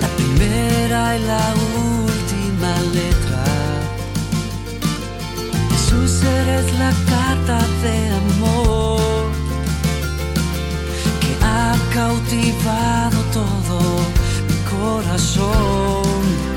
la primera y la última letra. Jesús eres la carta de amor que ha cautivado todo mi corazón.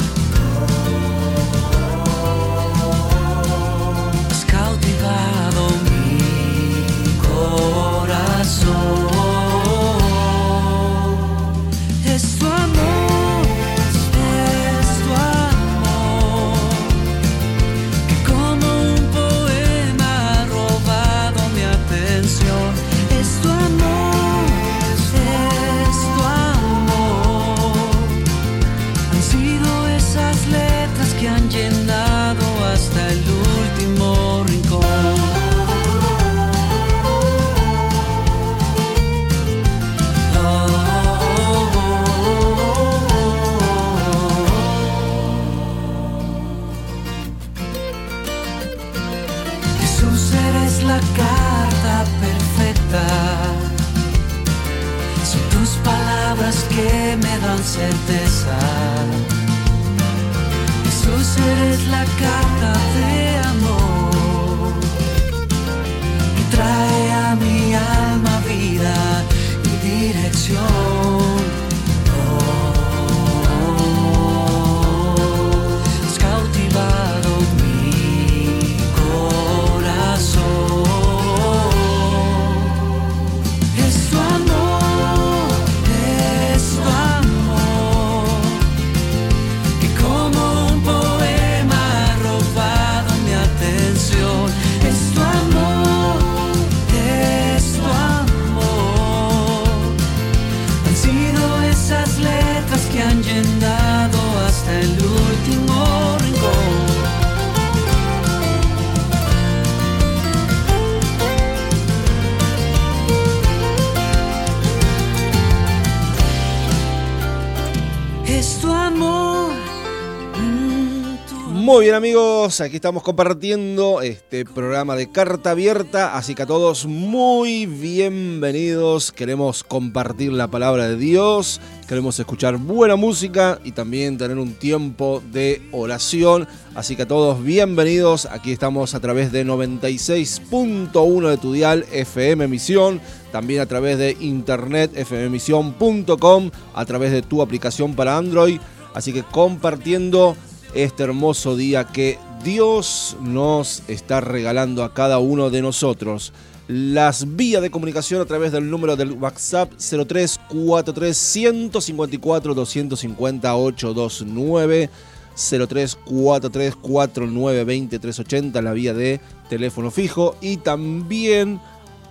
Amigos, aquí estamos compartiendo este programa de carta abierta, así que a todos muy bienvenidos. Queremos compartir la palabra de Dios, queremos escuchar buena música y también tener un tiempo de oración. Así que a todos bienvenidos, aquí estamos a través de 96.1 de tu dial FM Misión, también a través de internet fmmisión.com, a través de tu aplicación para Android. Así que compartiendo este hermoso día que Dios nos está regalando a cada uno de nosotros. Las vías de comunicación a través del número del WhatsApp 0343 154 250 829 0343 4920 380 la vía de teléfono fijo y también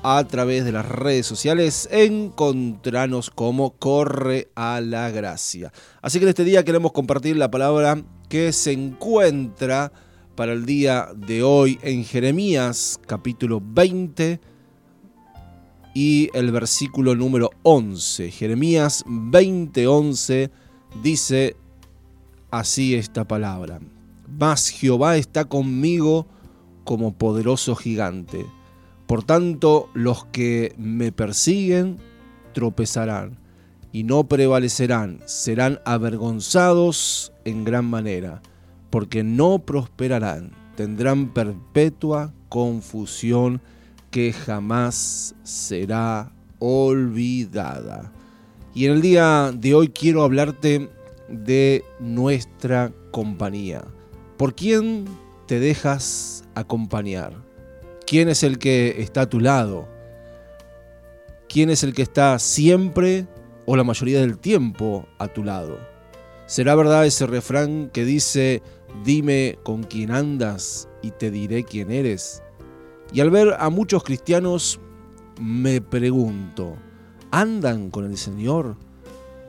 a través de las redes sociales encontranos como Corre a la Gracia. Así que en este día queremos compartir la palabra que se encuentra para el día de hoy en Jeremías capítulo 20 y el versículo número 11. Jeremías 20:11 dice así esta palabra. Mas Jehová está conmigo como poderoso gigante. Por tanto, los que me persiguen tropezarán y no prevalecerán, serán avergonzados en gran manera, porque no prosperarán, tendrán perpetua confusión que jamás será olvidada. Y en el día de hoy quiero hablarte de nuestra compañía. ¿Por quién te dejas acompañar? ¿Quién es el que está a tu lado? ¿Quién es el que está siempre o la mayoría del tiempo a tu lado? ¿Será verdad ese refrán que dice, dime con quién andas y te diré quién eres? Y al ver a muchos cristianos me pregunto, ¿andan con el Señor?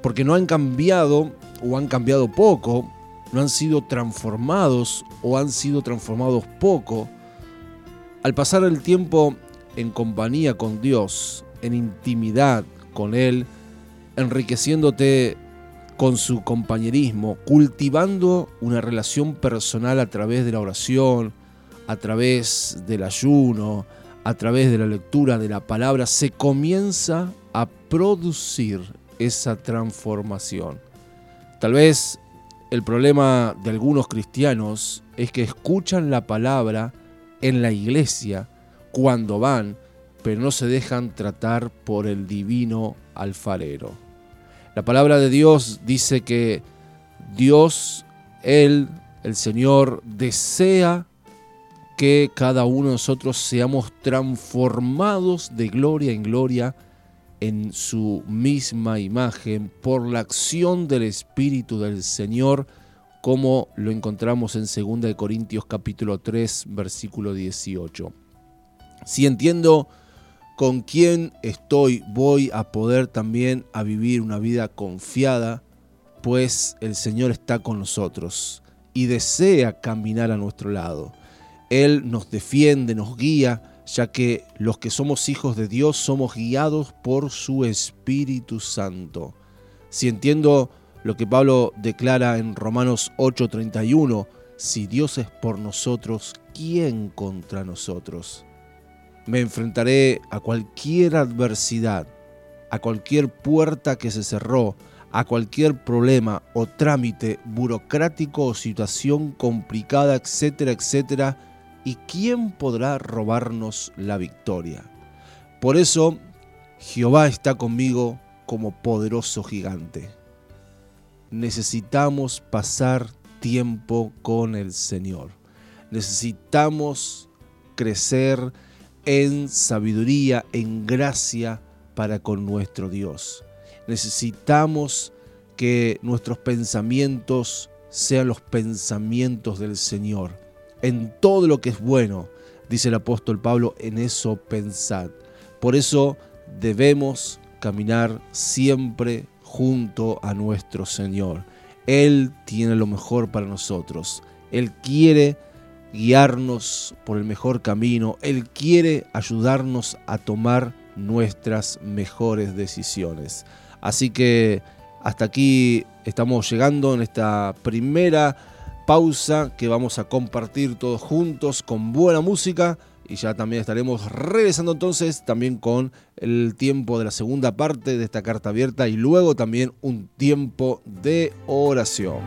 Porque no han cambiado o han cambiado poco, no han sido transformados o han sido transformados poco. Al pasar el tiempo en compañía con Dios, en intimidad con Él, enriqueciéndote con su compañerismo, cultivando una relación personal a través de la oración, a través del ayuno, a través de la lectura de la palabra se comienza a producir esa transformación. Tal vez el problema de algunos cristianos es que escuchan la palabra en la iglesia cuando van, pero no se dejan tratar por el divino alfarero. La palabra de Dios dice que Dios, Él, el Señor, desea que cada uno de nosotros seamos transformados de gloria en gloria en su misma imagen por la acción del Espíritu del Señor, como lo encontramos en 2 Corintios capítulo 3, versículo 18. Si entiendo con quién estoy, voy a poder también a vivir una vida confiada, pues el Señor está con nosotros y desea caminar a nuestro lado. Él nos defiende, nos guía, ya que los que somos hijos de Dios somos guiados por su Espíritu Santo. Si entiendo lo que Pablo declara en Romanos 8:31, si Dios es por nosotros, ¿quién contra nosotros? Me enfrentaré a cualquier adversidad, a cualquier puerta que se cerró, a cualquier problema o trámite burocrático o situación complicada, etcétera, etcétera, ¿y quién podrá robarnos la victoria? Por eso, Jehová está conmigo como poderoso gigante. Necesitamos pasar tiempo con el Señor. Necesitamos crecer en sabiduría, en gracia para con nuestro Dios. Necesitamos que nuestros pensamientos sean los pensamientos del Señor en todo lo que es bueno, dice el apóstol Pablo, en eso pensad. Por eso debemos caminar siempre junto a nuestro Señor. Él tiene lo mejor para nosotros. Él quiere guiarnos por el mejor camino. Él quiere ayudarnos a tomar nuestras mejores decisiones. Así que hasta aquí estamos llegando en esta primera pausa que vamos a compartir todos juntos con buena música y ya también estaremos regresando entonces también con el tiempo de la segunda parte de esta carta abierta y luego también un tiempo de oración.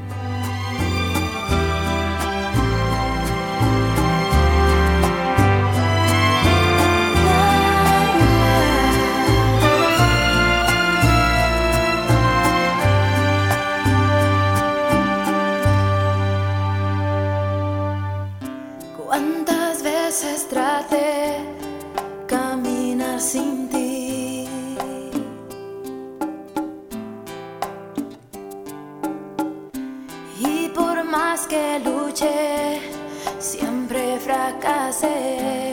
Siempre fracasé.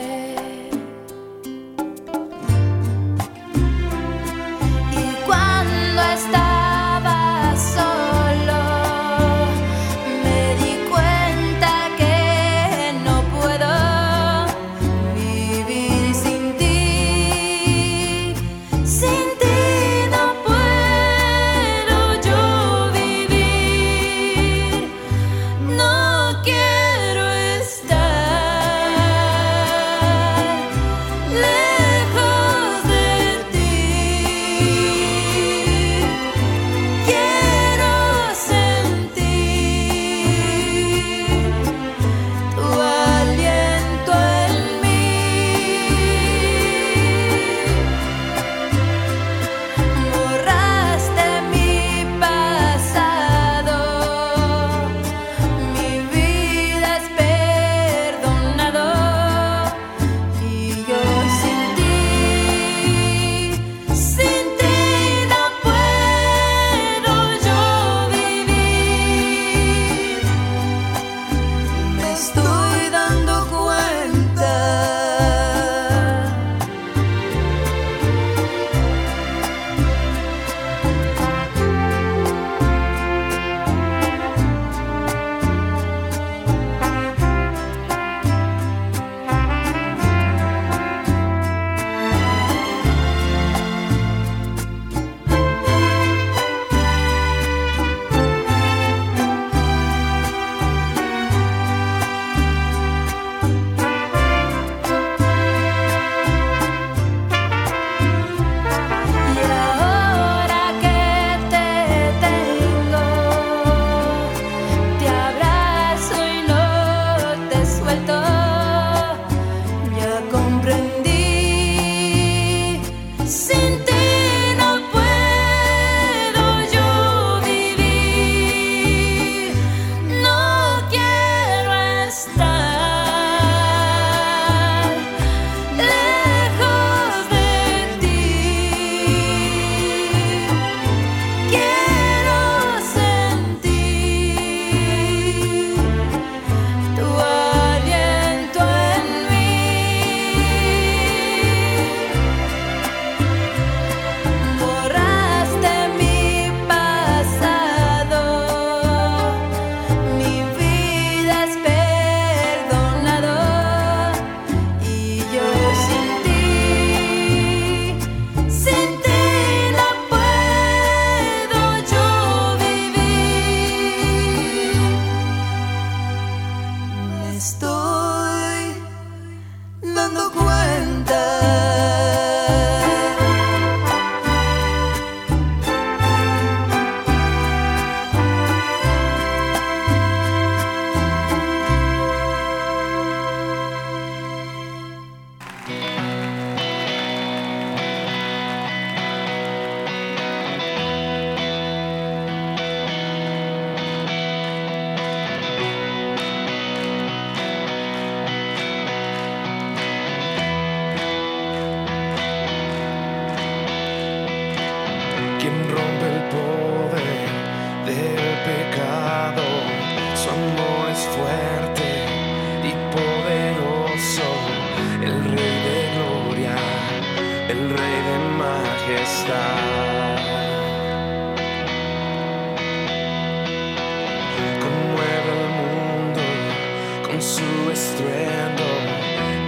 Estruendo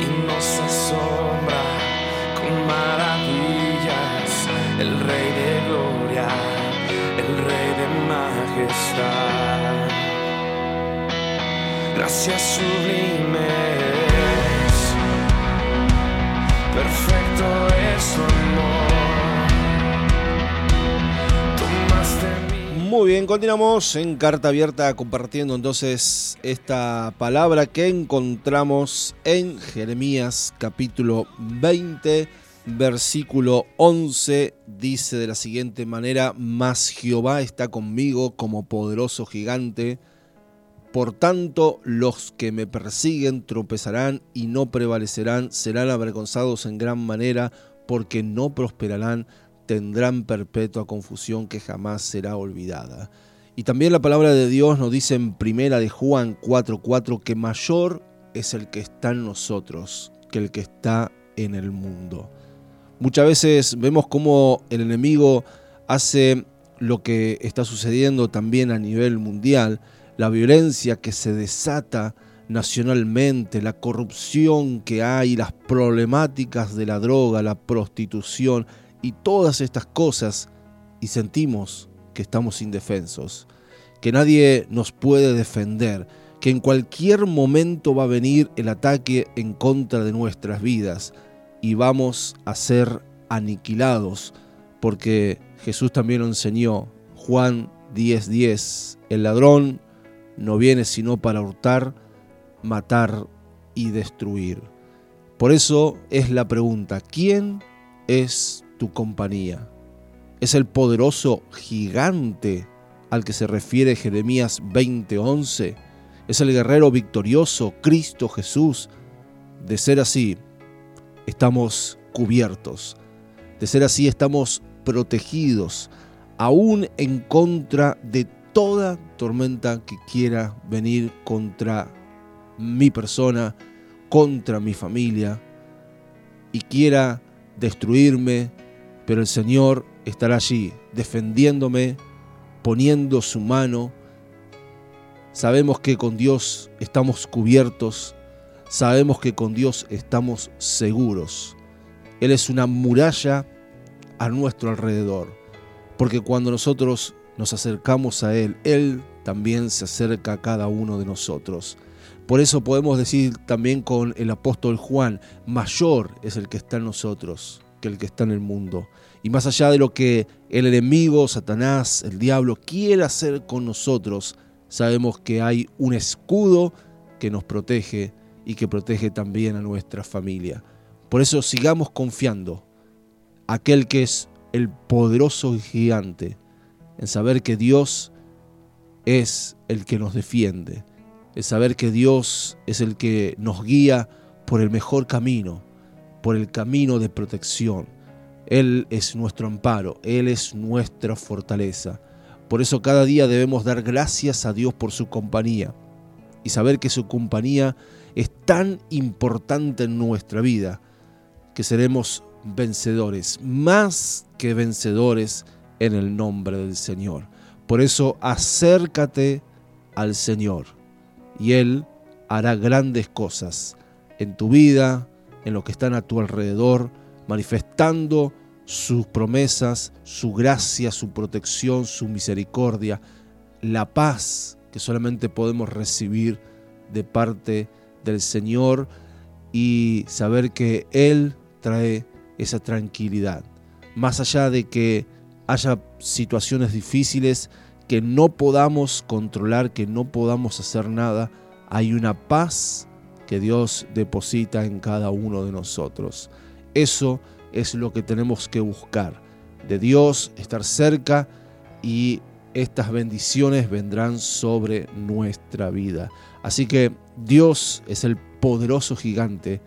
y nos asombra con maravillas. El Rey de gloria, el Rey de majestad. Gracias sublimes, perfecto es su amor. Muy bien, continuamos en Carta Abierta compartiendo entonces esta palabra que encontramos en Jeremías capítulo 20, versículo 11. Dice de la siguiente manera, Mas Jehová está conmigo como poderoso gigante. Por tanto, los que me persiguen tropezarán y no prevalecerán, serán avergonzados en gran manera, porque no prosperarán, tendrán perpetua confusión que jamás será olvidada. Y también la palabra de Dios nos dice en primera de Juan 4:4 que mayor es el que está en nosotros que el que está en el mundo. Muchas veces vemos cómo el enemigo hace lo que está sucediendo también a nivel mundial, la violencia que se desata nacionalmente, la corrupción que hay, las problemáticas de la droga, la prostitución y todas estas cosas y sentimos que estamos indefensos, que nadie nos puede defender, que en cualquier momento va a venir el ataque en contra de nuestras vidas y vamos a ser aniquilados, porque Jesús también lo enseñó, Juan 10:10, el ladrón no viene sino para hurtar, matar y destruir. Por eso es la pregunta, ¿quién es tu compañía? ¿Es el poderoso gigante al que se refiere Jeremías 20:11? ¿Es el guerrero victorioso Cristo Jesús? De ser así, estamos cubiertos. De ser así, estamos protegidos, aún en contra de toda tormenta que quiera venir contra mi persona, contra mi familia y quiera destruirme, pero el Señor estará allí defendiéndome, poniendo su mano. Sabemos que con Dios estamos cubiertos, sabemos que con Dios estamos seguros. Él es una muralla a nuestro alrededor, porque cuando nosotros nos acercamos a Él, Él también se acerca a cada uno de nosotros. Por eso podemos decir también con el apóstol Juan, mayor es el que está en nosotros que el que está en el mundo. Y más allá de lo que el enemigo, Satanás, el diablo quiera hacer con nosotros, sabemos que hay un escudo que nos protege y que protege también a nuestra familia. Por eso sigamos confiando, aquel que es el poderoso gigante, en saber que Dios es el que nos defiende, en saber que Dios es el que nos guía por el mejor camino, por el camino de protección. Él es nuestro amparo, Él es nuestra fortaleza. Por eso cada día debemos dar gracias a Dios por su compañía y saber que su compañía es tan importante en nuestra vida que seremos vencedores, más que vencedores en el nombre del Señor. Por eso acércate al Señor y Él hará grandes cosas en tu vida, en lo que están a tu alrededor, manifestando sus promesas, su gracia, su protección, su misericordia, la paz que solamente podemos recibir de parte del Señor y saber que Él trae esa tranquilidad. Más allá de que haya situaciones difíciles que no podamos controlar, que no podamos hacer nada, hay una paz que Dios deposita en cada uno de nosotros. Eso es lo que tenemos que buscar, de Dios, estar cerca y estas bendiciones vendrán sobre nuestra vida. Así que Dios es el poderoso gigante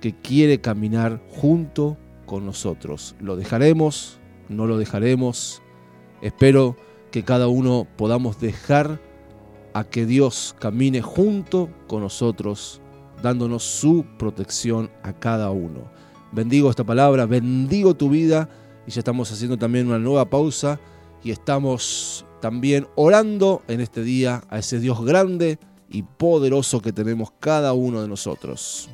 que quiere caminar junto con nosotros. ¿Lo dejaremos? ¿No lo dejaremos? Espero que cada uno podamos dejar a que Dios camine junto con nosotros dándonos su protección a cada uno. Bendigo esta palabra, bendigo tu vida y ya estamos haciendo también una nueva pausa y estamos también orando en este día a ese Dios grande y poderoso que tenemos cada uno de nosotros.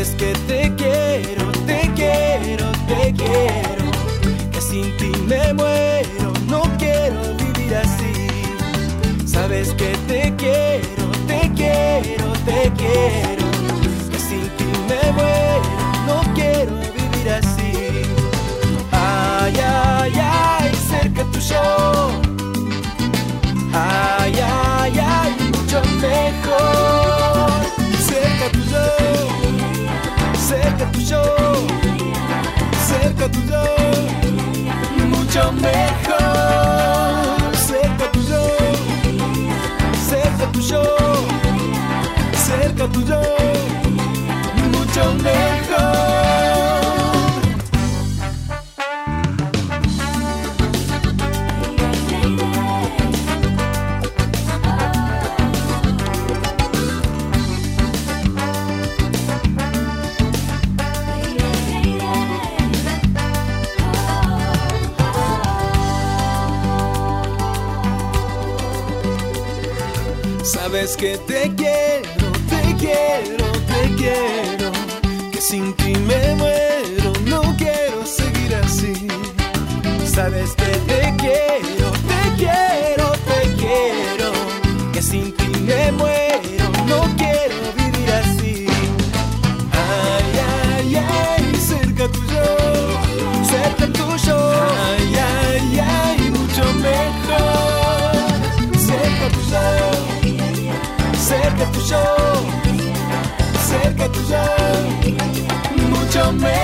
sabes que te mucho mejor. Cerca tuyo, cerca tuyo, cerca tuyo, mucho mejor. que te quiero.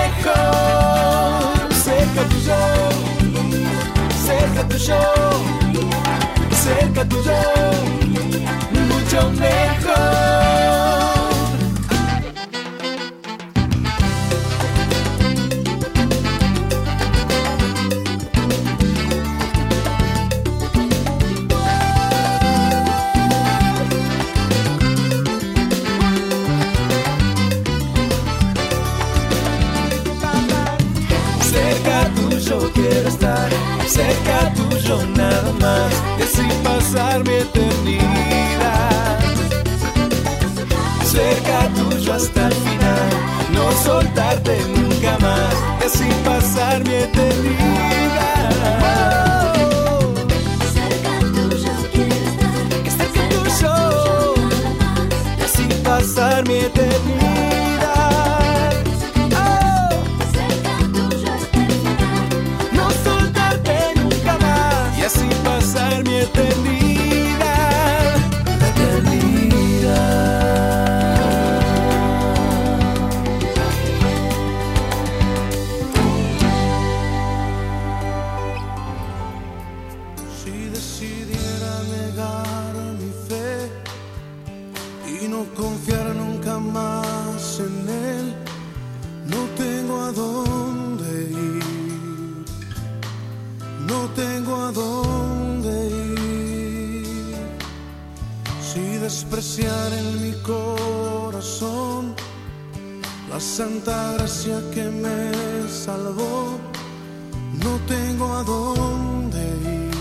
secco, secca toujours, secca toujours, secca toujours, mucho mejor. más y así pasar mi eternidad. Cerca tuyo hasta el final, no soltarte nunca más y así pasar mi eternidad. Oh. pasar mi eternidad. A dónde ir,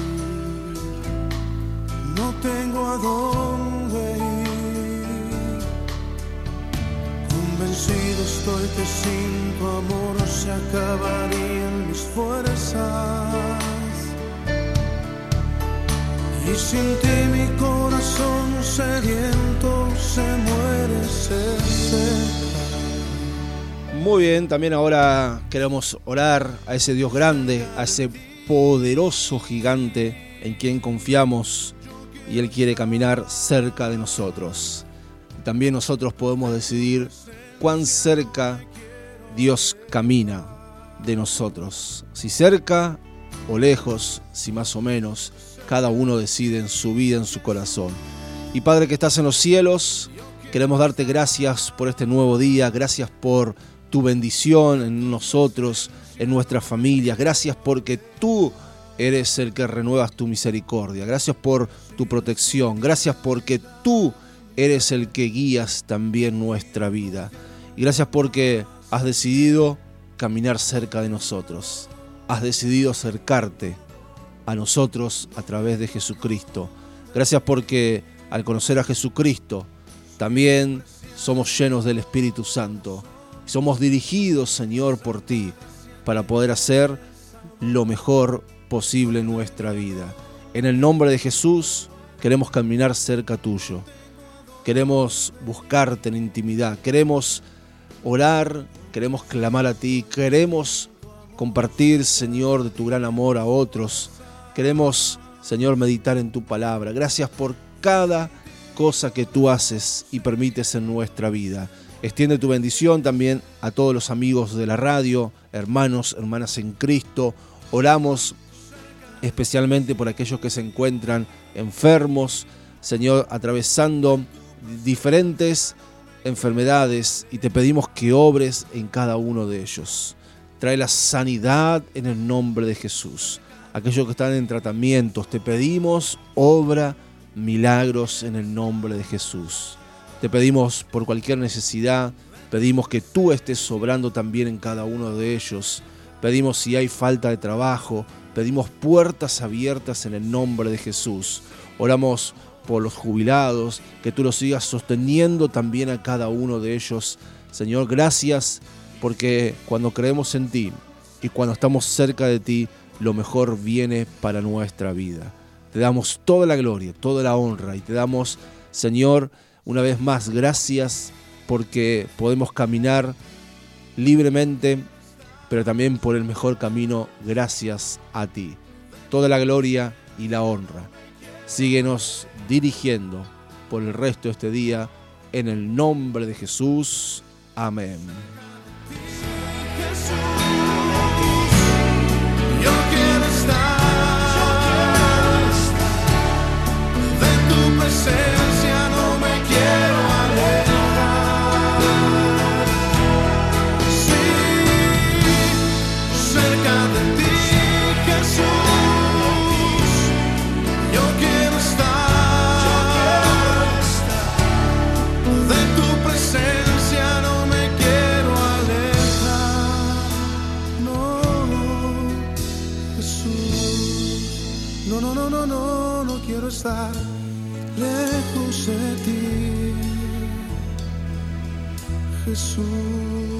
no tengo a dónde ir. Convencido estoy que sin tu amor se acabarían mis fuerzas. Y sin ti mi corazón sediento se muere, se. Muy bien, también ahora queremos orar a ese Dios grande, a ese poderoso gigante en quien confiamos y Él quiere caminar cerca de nosotros. También nosotros podemos decidir cuán cerca Dios camina de nosotros. Si cerca o lejos, si más o menos, cada uno decide en su vida, en su corazón. Y Padre que estás en los cielos, queremos darte gracias por este nuevo día, gracias por tu bendición en nosotros, en nuestras familias. Gracias porque tú eres el que renuevas tu misericordia. Gracias por tu protección. Gracias porque tú eres el que guías también nuestra vida. Y gracias porque has decidido caminar cerca de nosotros. Has decidido acercarte a nosotros a través de Jesucristo. Gracias porque al conocer a Jesucristo también somos llenos del Espíritu Santo. Somos dirigidos, Señor, por ti para poder hacer lo mejor posible en nuestra vida. En el nombre de Jesús queremos caminar cerca tuyo. Queremos buscarte en intimidad. Queremos orar, queremos clamar a ti. Queremos compartir, Señor, de tu gran amor a otros. Queremos, Señor, meditar en tu palabra. Gracias por cada cosa que tú haces y permites en nuestra vida. Extiende tu bendición también a todos los amigos de la radio, hermanos, hermanas en Cristo. Oramos especialmente por aquellos que se encuentran enfermos, Señor, atravesando diferentes enfermedades y te pedimos que obres en cada uno de ellos. Trae la sanidad en el nombre de Jesús. Aquellos que están en tratamientos, te pedimos obra milagros en el nombre de Jesús. Te pedimos por cualquier necesidad, pedimos que tú estés sobrando también en cada uno de ellos. Pedimos si hay falta de trabajo, pedimos puertas abiertas en el nombre de Jesús. Oramos por los jubilados, que tú los sigas sosteniendo también a cada uno de ellos. Señor, gracias porque cuando creemos en ti y cuando estamos cerca de ti, lo mejor viene para nuestra vida. Te damos toda la gloria, toda la honra y te damos, Señor, una vez más gracias porque podemos caminar libremente, pero también por el mejor camino gracias a ti. Toda la gloria y la honra. Síguenos dirigiendo por el resto de este día en el nombre de Jesús. Amén. Quiero estar lejos de ti. Jesús.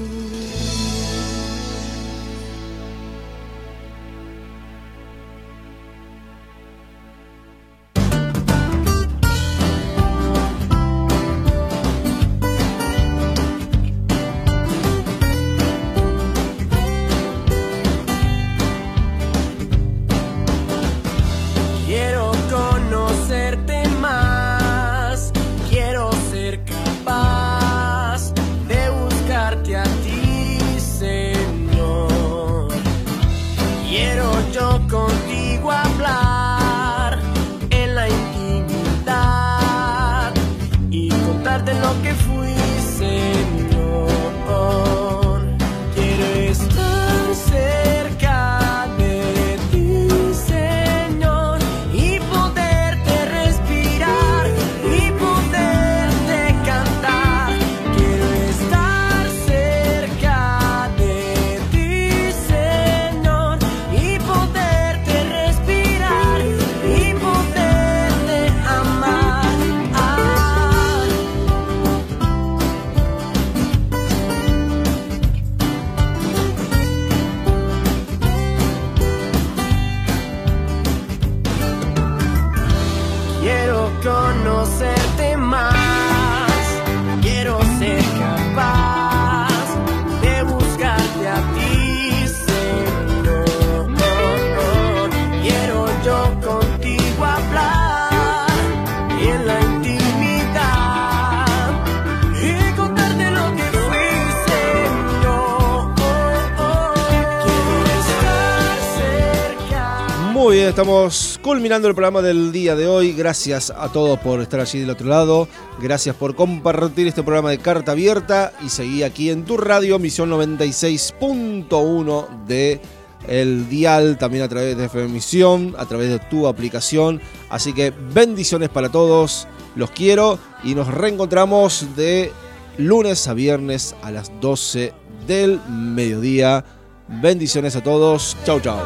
darte lo que fui. Estamos culminando el programa del día de hoy. Gracias a todos por estar allí del otro lado. Gracias por compartir este programa de carta abierta y seguí aquí en tu radio, misión 96.1 de el dial, también a través de FM Misión, a través de tu aplicación. Así que bendiciones para todos, los quiero y nos reencontramos de lunes a viernes a las 12 del mediodía. Bendiciones a todos, chau chau.